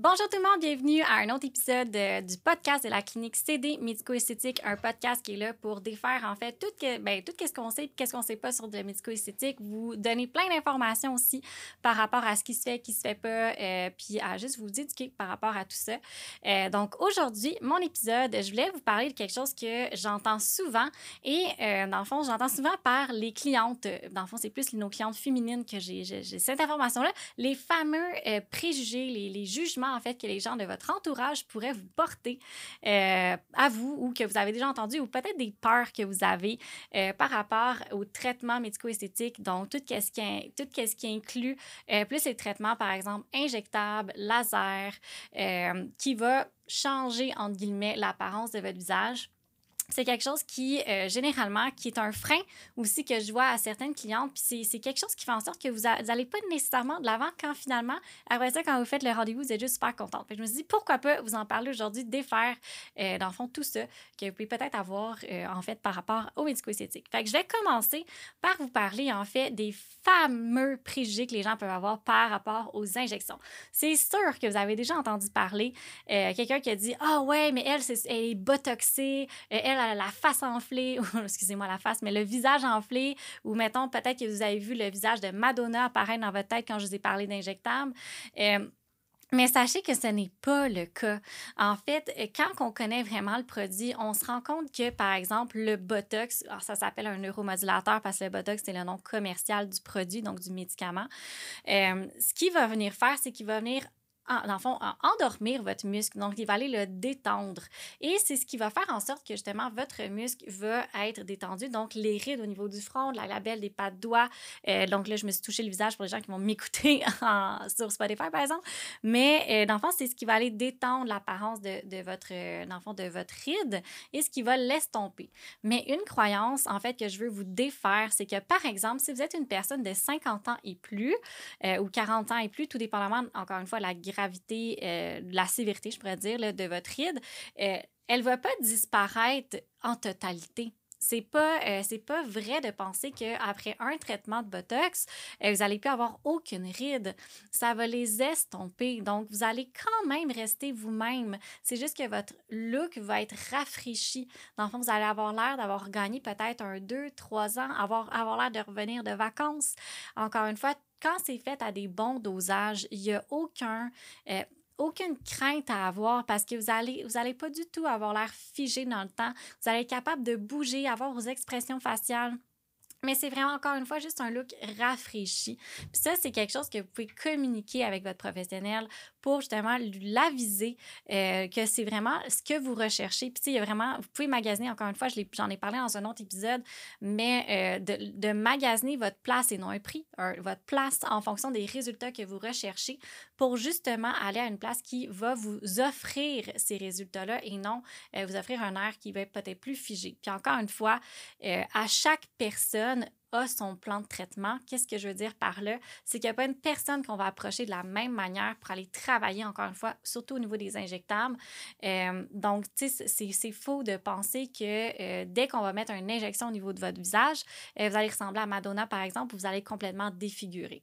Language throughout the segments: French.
Bonjour tout le monde, bienvenue à un autre épisode du podcast de la clinique CD médico-esthétique, un podcast qui est là pour défaire en fait tout, que, ben, tout ce qu'on sait et qu'est-ce qu'on sait pas sur le médico-esthétique, vous donner plein d'informations aussi par rapport à ce qui se fait, qui se fait pas, euh, puis à juste vous éduquer par rapport à tout ça. Euh, donc aujourd'hui, mon épisode, je voulais vous parler de quelque chose que j'entends souvent et euh, dans le fond, j'entends souvent par les clientes, dans le fond, c'est plus nos clientes féminines que j'ai cette information-là, les fameux préjugés, les, les jugements en fait que les gens de votre entourage pourraient vous porter euh, à vous ou que vous avez déjà entendu ou peut-être des peurs que vous avez euh, par rapport au traitement médico-esthétique. Donc, tout ce qui, tout ce qui inclut euh, plus les traitements, par exemple, injectables, laser, qui va changer, entre guillemets, l'apparence de votre visage c'est quelque chose qui, euh, généralement, qui est un frein aussi que je vois à certaines clientes. Puis c'est quelque chose qui fait en sorte que vous n'allez pas nécessairement de l'avant quand finalement, après ça, quand vous faites le rendez-vous, vous êtes juste super contente. je me suis dit, pourquoi pas vous en parler aujourd'hui, défaire, euh, dans le fond, tout ça que vous pouvez peut-être avoir, euh, en fait, par rapport au médico-esthétique. Fait que je vais commencer par vous parler, en fait, des fameux préjugés que les gens peuvent avoir par rapport aux injections. C'est sûr que vous avez déjà entendu parler quelqu'un qui a dit, ah ouais, mais elle, c'est elle est botoxée, elle, la face enflée, ou excusez-moi la face, mais le visage enflé, ou mettons peut-être que vous avez vu le visage de Madonna apparaître dans votre tête quand je vous ai parlé d'injectable. Euh, mais sachez que ce n'est pas le cas. En fait, quand on connaît vraiment le produit, on se rend compte que, par exemple, le Botox, ça s'appelle un neuromodulateur parce que le Botox, c'est le nom commercial du produit, donc du médicament. Euh, ce qu'il va venir faire, c'est qu'il va venir dans le fond, endormir votre muscle. Donc, il va aller le détendre. Et c'est ce qui va faire en sorte que justement votre muscle va être détendu. Donc, les rides au niveau du front, la labelle des pas de doigts. Euh, donc là, je me suis touché le visage pour les gens qui vont m'écouter sur Spotify, par exemple. Mais euh, dans le fond, c'est ce qui va aller détendre l'apparence de, de, votre, euh, dans le fond, de votre ride et ce qui va l'estomper. Mais une croyance, en fait, que je veux vous défaire, c'est que, par exemple, si vous êtes une personne de 50 ans et plus ou 40 ans et plus, tout dépendamment, encore une fois, la gravité, euh, la sévérité, je pourrais dire, de votre ride, euh, elle ne va pas disparaître en totalité. C'est pas, euh, pas vrai de penser qu'après un traitement de Botox, vous n'allez plus avoir aucune ride. Ça va les estomper. Donc, vous allez quand même rester vous-même. C'est juste que votre look va être rafraîchi. Dans le fond, vous allez avoir l'air d'avoir gagné peut-être un, deux, trois ans, avoir, avoir l'air de revenir de vacances. Encore une fois, quand c'est fait à des bons dosages, il n'y a aucun, euh, aucune crainte à avoir parce que vous n'allez vous allez pas du tout avoir l'air figé dans le temps. Vous allez être capable de bouger, avoir vos expressions faciales mais c'est vraiment encore une fois juste un look rafraîchi. Puis ça, c'est quelque chose que vous pouvez communiquer avec votre professionnel justement l'aviser euh, que c'est vraiment ce que vous recherchez. Puis il y a vraiment, vous pouvez magasiner, encore une fois, j'en ai, parlé dans un autre épisode, mais euh, de, de, magasiner votre place et non un prix, votre place en fonction des résultats que vous recherchez pour justement aller à une place qui va vous offrir ces résultats-là et non euh, vous offrir un air qui va être peut-être plus figé. Puis encore une fois, à chaque personne, a son plan de traitement. Qu'est-ce que je veux dire par là? C'est qu'il n'y a pas une personne qu'on va approcher de la même manière pour aller travailler, encore une fois, surtout au niveau des injectables. Euh, donc, tu sais, c'est faux de penser que euh, dès qu'on va mettre une injection au niveau de votre visage, euh, vous allez ressembler à Madonna, par exemple, vous allez complètement défigurer.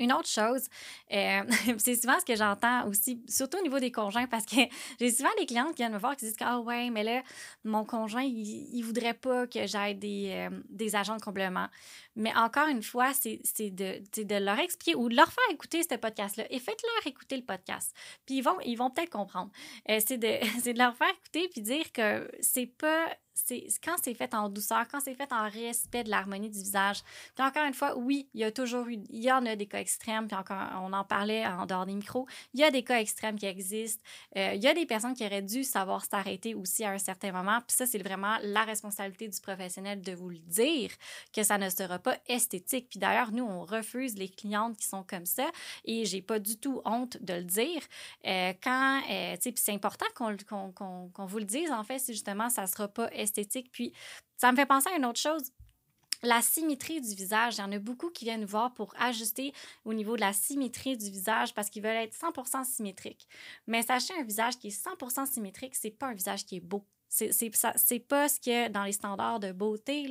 Une autre chose, euh, c'est souvent ce que j'entends aussi, surtout au niveau des conjoints, parce que j'ai souvent des clientes qui viennent me voir qui disent Ah ouais, mais là, mon conjoint, il, ne voudrait pas que j'aille des, euh, des agents de complément. Mais encore une fois, c'est de, de leur expliquer ou de leur faire écouter ce podcast-là et faites-leur écouter le podcast. Puis ils vont, ils vont peut-être comprendre. Euh, c'est de, de leur faire écouter puis dire que c'est pas quand c'est fait en douceur, quand c'est fait en respect de l'harmonie du visage. Puis encore une fois, oui, il y a toujours eu, il y en a des cas extrêmes, puis encore, on en parlait en dehors des micros, il y a des cas extrêmes qui existent. Euh, il y a des personnes qui auraient dû savoir s'arrêter aussi à un certain moment. Puis ça, c'est vraiment la responsabilité du professionnel de vous le dire, que ça ne sera pas esthétique. Puis d'ailleurs, nous, on refuse les clientes qui sont comme ça et j'ai pas du tout honte de le dire. Euh, quand, euh, tu sais, puis c'est important qu'on vous le dise, en fait, si justement ça sera pas esthétique esthétique. Puis ça me fait penser à une autre chose. La symétrie du visage, il y en a beaucoup qui viennent voir pour ajuster au niveau de la symétrie du visage parce qu'ils veulent être 100% symétriques. Mais sachez, un visage qui est 100% symétrique, c'est pas un visage qui est beau C'est, pas ce a dans les standards de beauté.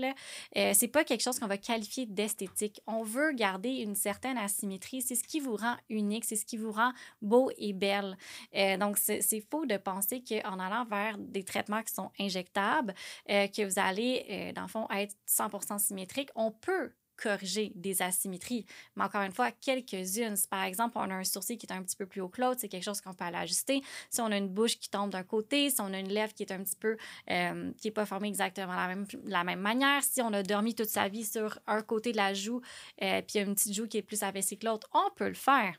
Euh, c'est pas quelque chose qu'on va qualifier d'esthétique. On veut garder une certaine asymétrie. C'est ce qui vous rend unique, c'est ce qui vous rend beau et belle. Euh, donc, c'est, faux de penser qu'en allant vers des traitements qui sont injectables, euh, que vous allez, dans le fond, être 100% symétrique. On peut corriger des asymétries. Mais encore une fois, quelques-unes. Par exemple, on a un sourcil qui est un petit peu plus haut que l'autre, c'est quelque chose qu'on peut aller ajuster. Si on a une bouche qui tombe d'un côté, si on a une lèvre qui est un petit peu, euh, qui n'est pas formée exactement la même, la même manière, si on a dormi toute sa vie sur un côté de la joue, euh, puis une petite joue qui est plus abaissée que l'autre, on peut le faire.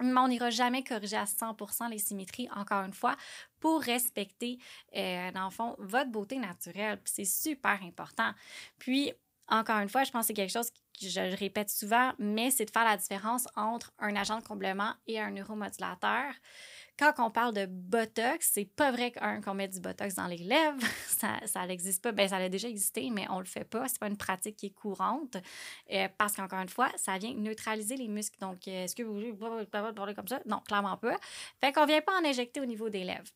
Mais on n'ira jamais corriger à 100% les symétries, encore une fois, pour respecter, euh, dans le fond, votre beauté naturelle. C'est super important. Puis, encore une fois, je pense que c'est quelque chose que je répète souvent, mais c'est de faire la différence entre un agent de comblement et un neuromodulateur. Quand on parle de Botox, c'est pas vrai qu'on met du Botox dans les lèvres. Ça, ça n'existe pas. Ben, ça a déjà existé, mais on le fait pas. C'est pas une pratique qui est courante. Euh, parce qu'encore une fois, ça vient neutraliser les muscles. Donc, euh, est-ce que vous voulez parler comme ça? Non, clairement pas. Fait qu'on vient pas en injecter au niveau des lèvres.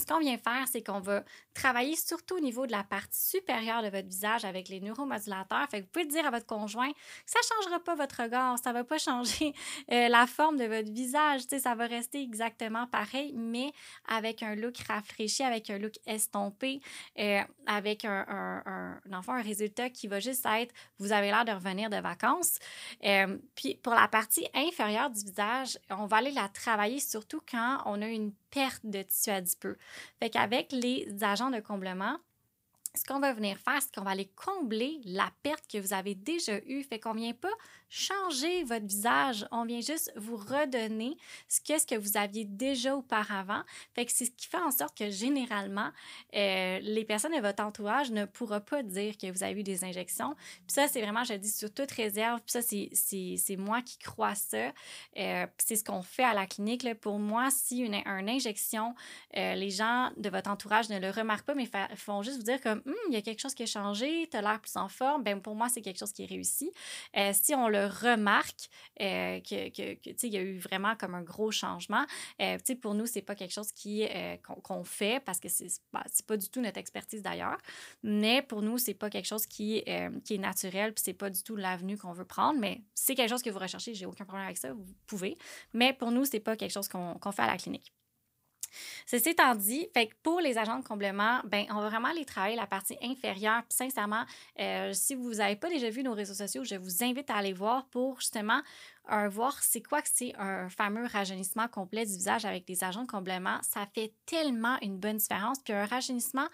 Ce qu'on vient faire, c'est qu'on va travailler surtout au niveau de la partie supérieure de votre visage avec les neuromodulateurs. Vous pouvez dire à votre conjoint que ça ne changera pas votre regard, ça ne va pas changer euh, la forme de votre visage. ça va rester exactement pareil, mais avec un look rafraîchi, avec un look estompé, euh, avec un, un, un, résultat qui va juste être vous avez l'air de revenir de vacances. Euh, puis pour la partie inférieure du visage, on va aller la travailler surtout quand on a une perte de tissu adipeux. Fait qu'avec les agents de comblement, ce qu'on va venir faire, c'est qu'on va aller combler la perte que vous avez déjà eue. Fait qu'on vient pas changer votre visage, on vient juste vous redonner ce que, ce que vous aviez déjà auparavant. Fait que c'est ce qui fait en sorte que généralement, euh, les personnes de votre entourage ne pourront pas dire que vous avez eu des injections. Puis ça, c'est vraiment, je dis sur toute réserve. Puis ça, c'est moi qui crois ça. Euh, c'est ce qu'on fait à la clinique. Pour moi, si une, une injection, euh, les gens de votre entourage ne le remarquent pas, mais font juste vous dire comme, hum, il y a quelque chose qui a changé, tu as l'air plus en forme, ben pour moi, c'est quelque chose qui est réussi. si on le remarque euh, que, que, il y a eu vraiment comme un gros changement. Euh, pour nous, c'est pas quelque chose qui euh, qu'on fait parce que c'est bah, pas du tout notre expertise d'ailleurs. Mais pour nous, c'est pas quelque chose qui, euh, qui est naturel puis c'est pas du tout l'avenue qu'on veut prendre. Mais c'est quelque chose que vous recherchez, j'ai aucun problème avec ça, vous pouvez. Mais pour nous, c'est pas quelque chose qu'on fait à la clinique. Ceci étant dit, fait pour les agents de comblement, ben, on va vraiment aller travailler la partie inférieure. Puis sincèrement, euh, si vous n'avez pas déjà vu nos réseaux sociaux, je vous invite à aller voir pour justement euh, voir c'est quoi que c'est un fameux rajeunissement complet du visage avec des agents de comblement. Ça fait tellement une bonne différence. Puis un rajeunissement...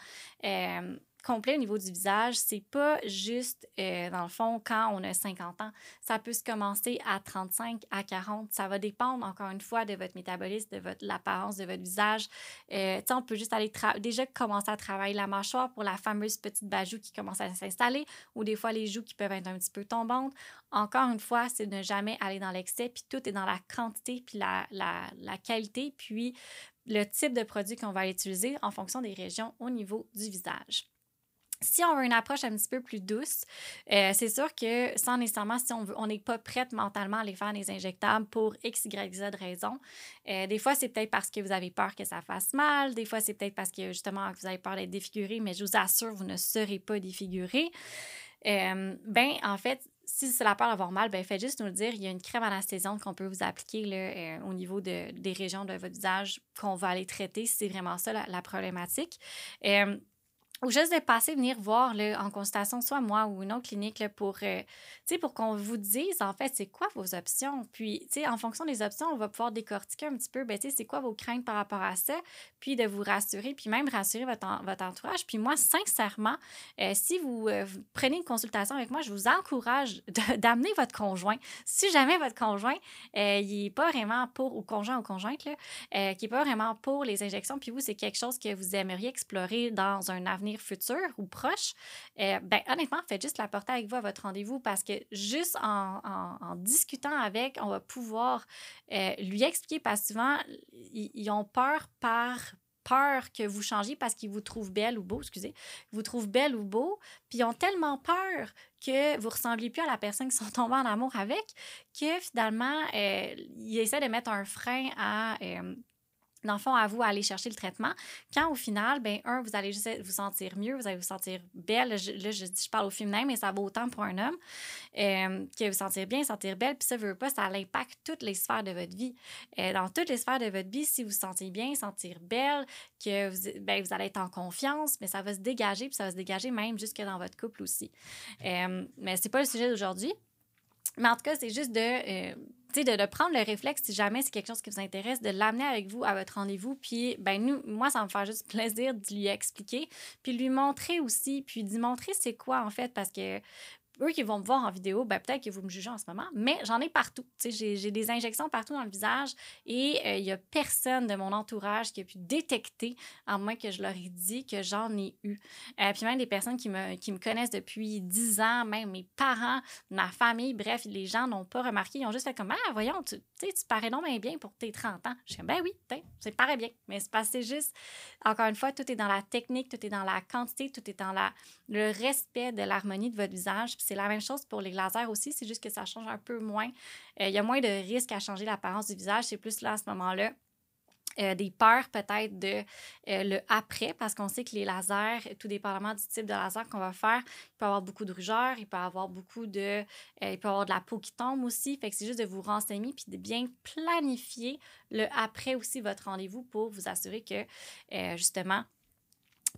Euh, complet au niveau du visage, c'est pas juste, euh, dans le fond, quand on a 50 ans. Ça peut se commencer à 35, à 40. Ça va dépendre, encore une fois, de votre métabolisme, de votre, l'apparence de votre visage. Euh, on peut juste aller déjà commencer à travailler la mâchoire pour la fameuse petite bajoue qui commence à s'installer ou des fois les joues qui peuvent être un petit peu tombantes. Encore une fois, c'est de ne jamais aller dans l'excès, puis tout est dans la quantité, puis la, la, la qualité, puis le type de produit qu'on va utiliser en fonction des régions au niveau du visage. Si on veut une approche un petit peu plus douce, euh, c'est sûr que sans nécessairement, si on n'est pas prête mentalement à aller faire des injectables pour X, Y, Z raison. Euh, des fois, c'est peut-être parce que vous avez peur que ça fasse mal. Des fois, c'est peut-être parce que justement, vous avez peur d'être défiguré, mais je vous assure, vous ne serez pas défiguré. Euh, ben, en fait, si c'est la peur d'avoir mal, ben faites juste nous le dire. Il y a une crème anesthésiante qu'on peut vous appliquer là, au niveau de, des régions de votre visage qu'on va aller traiter si c'est vraiment ça la, la problématique ou juste de passer venir voir en consultation, soit moi ou une autre clinique, pour, euh, pour qu'on vous dise, en fait, c'est quoi vos options. Puis, en fonction des options, on va pouvoir décortiquer un petit peu, ben, c'est quoi vos craintes par rapport à ça, puis de vous rassurer, puis même rassurer votre, votre entourage. Puis moi, sincèrement, euh, si vous, euh, vous, prenez une consultation avec moi, je vous encourage d'amener votre conjoint. Si jamais votre conjoint, il n'est pas vraiment pour, ou conjoint ou conjointe, là, qui n'est pas vraiment pour les injections, puis vous, c'est quelque chose que vous aimeriez explorer dans un avenir futur ou proche, euh, ben, honnêtement, faites juste la porter avec vous à votre rendez-vous parce que juste en, discutant avec, on va pouvoir euh, lui expliquer parce que souvent, ils, ont peur par peur que vous changiez parce qu'ils vous trouvent belle ou beau, excusez, vous trouvent belle ou beau, puis ils ont tellement peur que vous ressembliez plus à la personne qui sont tombés en amour avec que finalement, euh, ils essaient de mettre un frein à dans le fond, à vous aller chercher le traitement. Quand au final, ben un, vous allez juste vous sentir mieux, vous allez vous sentir belle. Là, je, je, parle au féminin, mais ça vaut autant pour un homme. Euh, que vous sentir bien, sentir belle. Puis ça veut pas, ça impacte toutes les sphères de votre vie. Euh, dans toutes les sphères de votre vie, si vous vous sentez bien, sentir belle, que vous, ben, vous allez être en confiance, mais ça va se dégager, puis ça va se dégager même jusque dans votre couple aussi. Euh, mais c'est pas le sujet d'aujourd'hui. Mais en tout cas, c'est juste de, euh, de, de, prendre le réflexe, si jamais c'est quelque chose qui vous intéresse, de l'amener avec vous à votre rendez-vous. Puis, ben nous, moi, ça me fait juste plaisir de lui expliquer, puis lui montrer aussi, puis d'y montrer c'est quoi, en fait, parce que eux qui vont me voir en vidéo, ben, peut-être que vous me jugez en ce moment, mais j'en ai partout. J'ai des injections partout dans le visage et euh, il n'y a personne de mon entourage qui a pu détecter, à moins que je leur ai dit que j'en ai eu. Euh, puis même des personnes qui me, qui me connaissent depuis 10 ans, même mes parents, ma famille, bref, les gens n'ont pas remarqué. Ils ont juste fait comme Ah, voyons, tu, tu parais non bien pour tes 30 ans. Je comme Ben oui, c'est paraît bien. Mais c'est juste, encore une fois, tout est dans la technique, tout est dans la quantité, tout est dans la, le respect de l'harmonie de votre visage c'est la même chose pour les lasers aussi, c'est juste que ça change un peu moins. Euh, il y a moins de risques à changer l'apparence du visage. C'est plus là, à ce moment-là, euh, des peurs peut-être de euh, le après, parce qu'on sait que les lasers, tout dépendamment du type de laser qu'on va faire, il peut avoir beaucoup de rougeur, il peut avoir beaucoup de... il peut avoir de la peau qui tombe aussi. Fait que c'est juste de vous renseigner puis de bien planifier le après aussi votre rendez-vous pour vous assurer que, justement,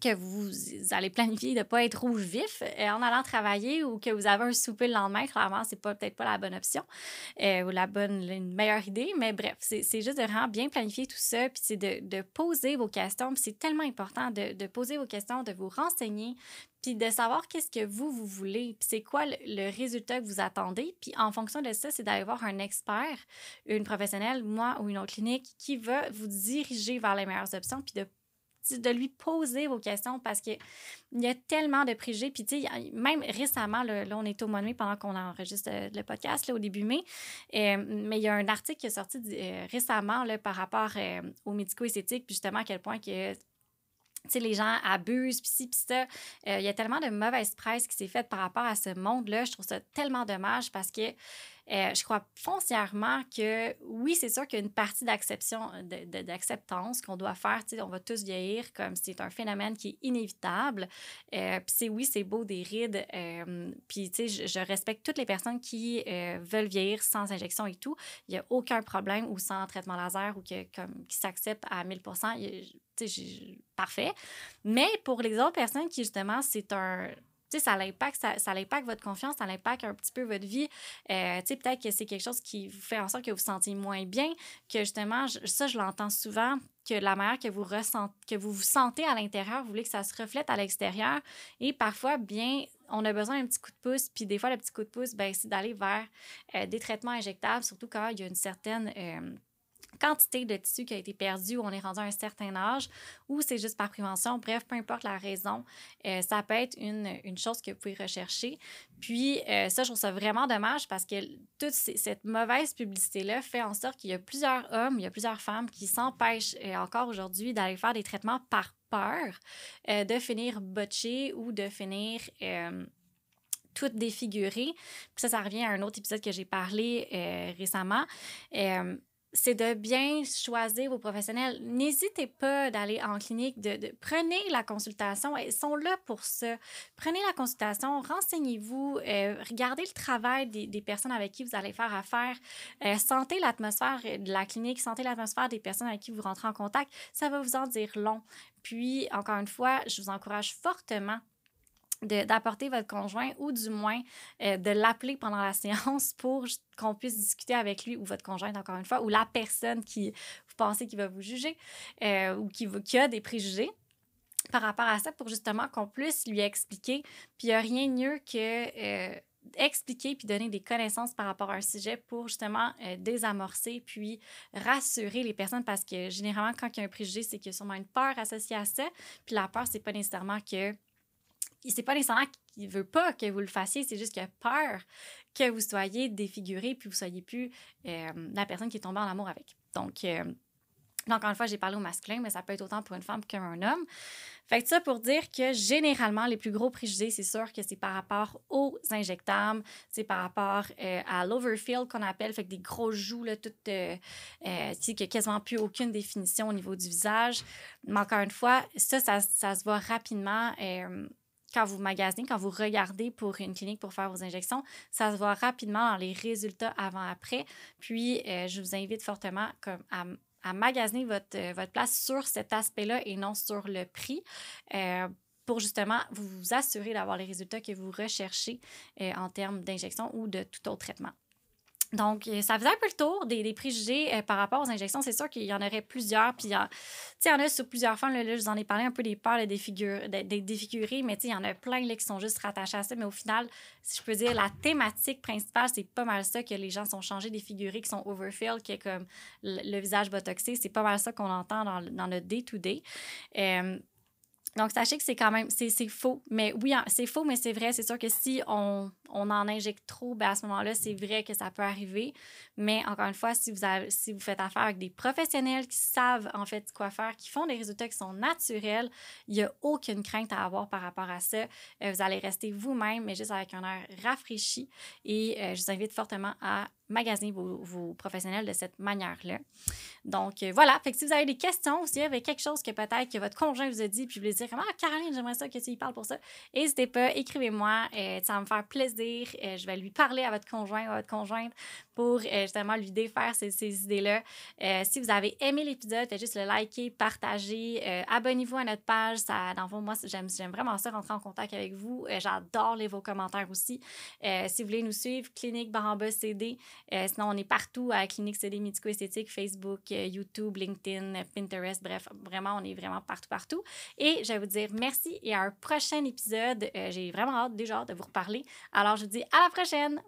que vous allez planifier de ne pas être rouge vif euh, en allant travailler ou que vous avez un souper le lendemain, clairement, c'est pas, peut-être pas la bonne option euh, ou la bonne, une meilleure idée. Mais bref, c'est juste de vraiment bien planifier tout ça, puis c'est de, de, poser vos questions. Puis c'est tellement important de, de, poser vos questions, de vous renseigner, puis de savoir qu'est-ce que vous, vous voulez, puis c'est quoi le, le, résultat que vous attendez. Puis en fonction de ça, c'est d'aller voir un expert, une professionnelle, moi ou une autre clinique, qui va vous diriger vers les meilleures options, puis de de lui poser vos questions parce qu'il y a tellement de préjugés. Puis, tu sais, même récemment, là, on est au mois de mai pendant qu'on enregistre euh, le podcast, là, au début mai. Euh, mais il y a un article qui est sorti euh, récemment là, par rapport aux médico-esthétiques, puis justement à quel point que sais, les gens abusent, puis ci, puis ça. Il y a tellement de mauvaise presse qui s'est faite par rapport à ce monde-là. Je trouve ça tellement dommage parce que euh, je crois foncièrement que oui, c'est sûr qu'il y a une partie d'acceptance qu'on doit faire. On va tous vieillir comme c'est un phénomène qui est inévitable. Euh, puis c'est oui, c'est beau des rides. Euh, puis je, respecte toutes les personnes qui veulent vieillir sans injection et tout. Il n'y a aucun problème ou sans traitement laser ou que, comme, qui s'accepte à 1000 parfait. Mais pour les autres personnes qui, justement, c'est un tu sais, ça l'impacte, ça, ça impacte votre confiance, ça impacte un petit peu votre vie. Euh, tu sais, peut-être que c'est quelque chose qui vous fait en sorte que vous vous sentez moins bien, que justement, ça, je l'entends souvent, que la manière que vous ressentez, que vous vous sentez à l'intérieur, vous voulez que ça se reflète à l'extérieur. Et parfois, bien, on a besoin d'un petit coup de pouce. Puis des fois, le petit coup de pouce, ben, c'est d'aller vers euh, des traitements injectables, surtout quand il y a une certaine... Euh, quantité de tissu qui a été perdu ou on est rendu à un certain âge ou c'est juste par prévention. Bref, peu importe la raison, euh, ça peut être une, une, chose que vous pouvez rechercher. Puis euh, ça, je trouve ça vraiment dommage parce que toute cette mauvaise publicité-là fait en sorte qu'il y a plusieurs hommes, il y a plusieurs femmes qui s'empêchent euh, encore aujourd'hui d'aller faire des traitements par peur de finir botché ou de finir tout défiguré. Puis ça, ça revient à un autre épisode que j'ai parlé récemment c'est de bien choisir vos professionnels. N'hésitez pas d'aller en clinique, de, prenez la consultation. Ils sont là pour ça. Prenez la consultation, renseignez-vous, euh, regardez le travail des, personnes avec qui vous allez faire affaire, euh, sentez l'atmosphère de la clinique, sentez l'atmosphère des personnes avec qui vous rentrez en contact. Ça va vous en dire long. Puis, encore une fois, je vous encourage fortement d'apporter votre conjoint ou du moins euh, de l'appeler pendant la séance pour qu'on puisse discuter avec lui ou votre conjoint, encore une fois, ou la personne qui vous pensez qui va vous juger euh, ou qui, a des préjugés par rapport à ça pour justement qu'on puisse lui expliquer. Puis il n'y a rien de mieux que euh, expliquer puis donner des connaissances par rapport à un sujet pour justement désamorcer puis rassurer les personnes parce que généralement, quand il y a un préjugé, c'est qu'il y a sûrement une peur associée à ça. Puis la peur, c'est pas nécessairement que c'est pas nécessairement qu'il veut pas que vous le fassiez, c'est juste qu'il a peur que vous soyez défiguré puis vous soyez plus euh, la personne qui est tombée en amour avec. Donc, euh, encore une fois, j'ai parlé au masculin, mais ça peut être autant pour une femme qu'un homme. Fait que ça pour dire que généralement, les plus gros préjugés, c'est sûr que c'est par rapport aux injectables, c'est par rapport euh, à l'overfill qu'on appelle, fait que des gros joues, là, tout, euh, euh, qui n'a quasiment plus aucune définition au niveau du visage. Mais encore une fois, ça, ça, ça se voit rapidement. Quand vous magasinez, quand vous regardez pour une clinique pour faire vos injections, ça se voit rapidement dans les résultats avant-après. Puis, euh, je vous invite fortement comme à, magasiner votre, euh, votre place sur cet aspect-là et non sur le prix. Euh, pour justement vous, vous assurer d'avoir les résultats que vous recherchez en termes d'injection ou de tout autre traitement. Donc, euh, ça faisait un peu le tour des, des préjugés euh, par rapport aux injections. C'est sûr qu'il y en aurait plusieurs. Puis, il y, il y en a sur plusieurs femmes. Là, je vous en ai parlé un peu des peurs de défigure- de- de défigurer, mais il y en a plein là, qui sont juste rattachés à ça. Mais au final, si je peux dire, la thématique principale, c'est pas mal ça que les gens sont changés, défigurés, qui sont overfill, qui est comme le, le visage botoxé. C'est pas mal ça qu'on entend dans, le- dans notre day-to-day. Euh, donc, sachez que c'est quand même, c'est faux. Mais oui, c'est faux, mais c'est vrai. C'est sûr que si on, on en injecte trop, ben à ce moment-là, c'est vrai que ça peut arriver. Mais encore une fois, si vous, avez, si vous faites affaire avec des professionnels qui savent en fait quoi faire, qui font des résultats qui sont naturels, il n'y a aucune crainte à avoir par rapport à ça. Euh, vous allez rester vous-même, mais juste avec un air rafraîchi. Et euh, je vous invite fortement à magasiner vos, professionnels de cette manière-là. Donc, euh, voilà. Fait que si vous avez des questions, s'il y avait quelque chose que peut-être que votre conjoint vous a dit, puis vous voulez dire comme, ah, Caroline, j'aimerais ça que tu y parles pour ça, n'hésitez pas, écrivez-moi. Euh, ça va me faire plaisir. Euh, je vais lui parler à votre conjoint ou à votre conjointe pour justement lui défaire ces, idées-là. Si vous avez aimé l'épisode, faites juste le liker, partager, abonnez-vous à notre page. Ça, dans le fond, moi, j'aime, vraiment ça, rentrer en contact avec vous. J'adore lire vos commentaires aussi. Si vous voulez nous suivre, Clinique Baramba CD. Euh, sinon, on est partout à Clinique CD Médico-Esthétique, Facebook, euh, YouTube, LinkedIn, euh, Pinterest. Bref, vraiment, on est vraiment partout, partout. Et je vais vous dire merci et à un prochain épisode. J'ai vraiment hâte déjà de vous reparler. Alors, je vous dis à la prochaine!